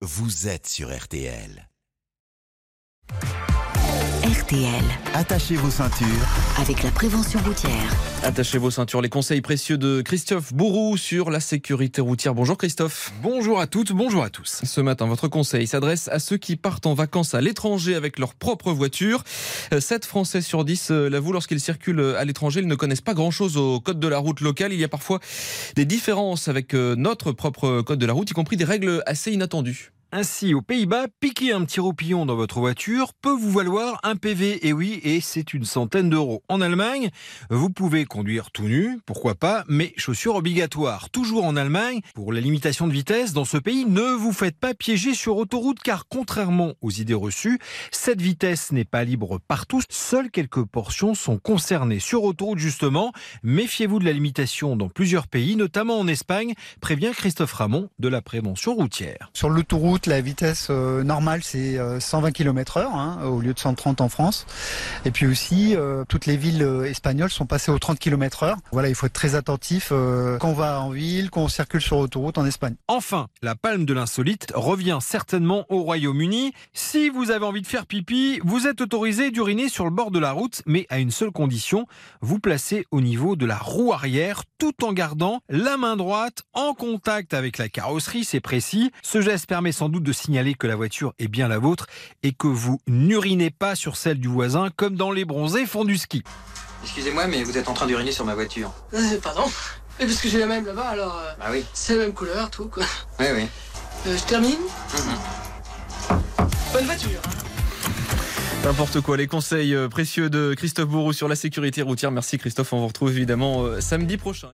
vous êtes sur RTL. RTL, Attachez vos ceintures. avec la prévention routière. Attachez vos ceintures, les conseils précieux de Christophe Bourou sur la sécurité routière. Bonjour Christophe. Bonjour à toutes, bonjour à tous. Ce matin, votre conseil s'adresse à ceux qui partent en vacances à l'étranger avec leur propre voiture. 7 Français sur 10 euh, l'avouent lorsqu'ils circulent à l'étranger, ils ne connaissent pas grand-chose au code de la route local. Il y a parfois des différences avec euh, notre propre code de la route, y compris des règles assez inattendues. Ainsi, aux Pays-Bas, piquer un petit roupillon dans votre voiture peut vous valoir un PV. Et oui, et c'est une centaine d'euros. En Allemagne, vous pouvez conduire tout nu, pourquoi pas, mais chaussures obligatoires. Toujours en Allemagne, pour la limitation de vitesse, dans ce pays, ne vous faites pas piéger sur autoroute car contrairement aux idées reçues, cette vitesse n'est pas libre partout. Seules quelques portions sont concernées sur autoroute justement. Méfiez-vous de la limitation dans plusieurs pays, notamment en Espagne, prévient Christophe Ramon de la prévention routière. Sur l'autoroute, la vitesse euh, normale, c'est euh, 120 km heure, hein, au lieu de 130 en France. Et puis aussi, euh, toutes les villes euh, espagnoles sont passées aux 30 km heure. Voilà, il faut être très attentif euh, quand on va en ville, quand on circule sur autoroute en Espagne. Enfin, la palme de l'insolite revient certainement au Royaume-Uni. Si vous avez envie de faire pipi, vous êtes autorisé d'uriner sur le bord de la route, mais à une seule condition, vous placez au niveau de la roue arrière tout en gardant la main droite en contact avec la carrosserie, c'est précis. Ce geste permet sans doute de signaler que la voiture est bien la vôtre et que vous n'urinez pas sur celle du voisin comme dans les bronzés font du ski. Excusez-moi, mais vous êtes en train d'uriner sur ma voiture. Euh, pardon Mais parce que j'ai la même là-bas, alors euh, Bah oui. c'est la même couleur, tout quoi. Oui, oui. Euh, je termine Mhm. Bonne voiture hein. N'importe quoi, les conseils euh, précieux de Christophe Bourou sur la sécurité routière. Merci Christophe, on vous retrouve évidemment samedi prochain.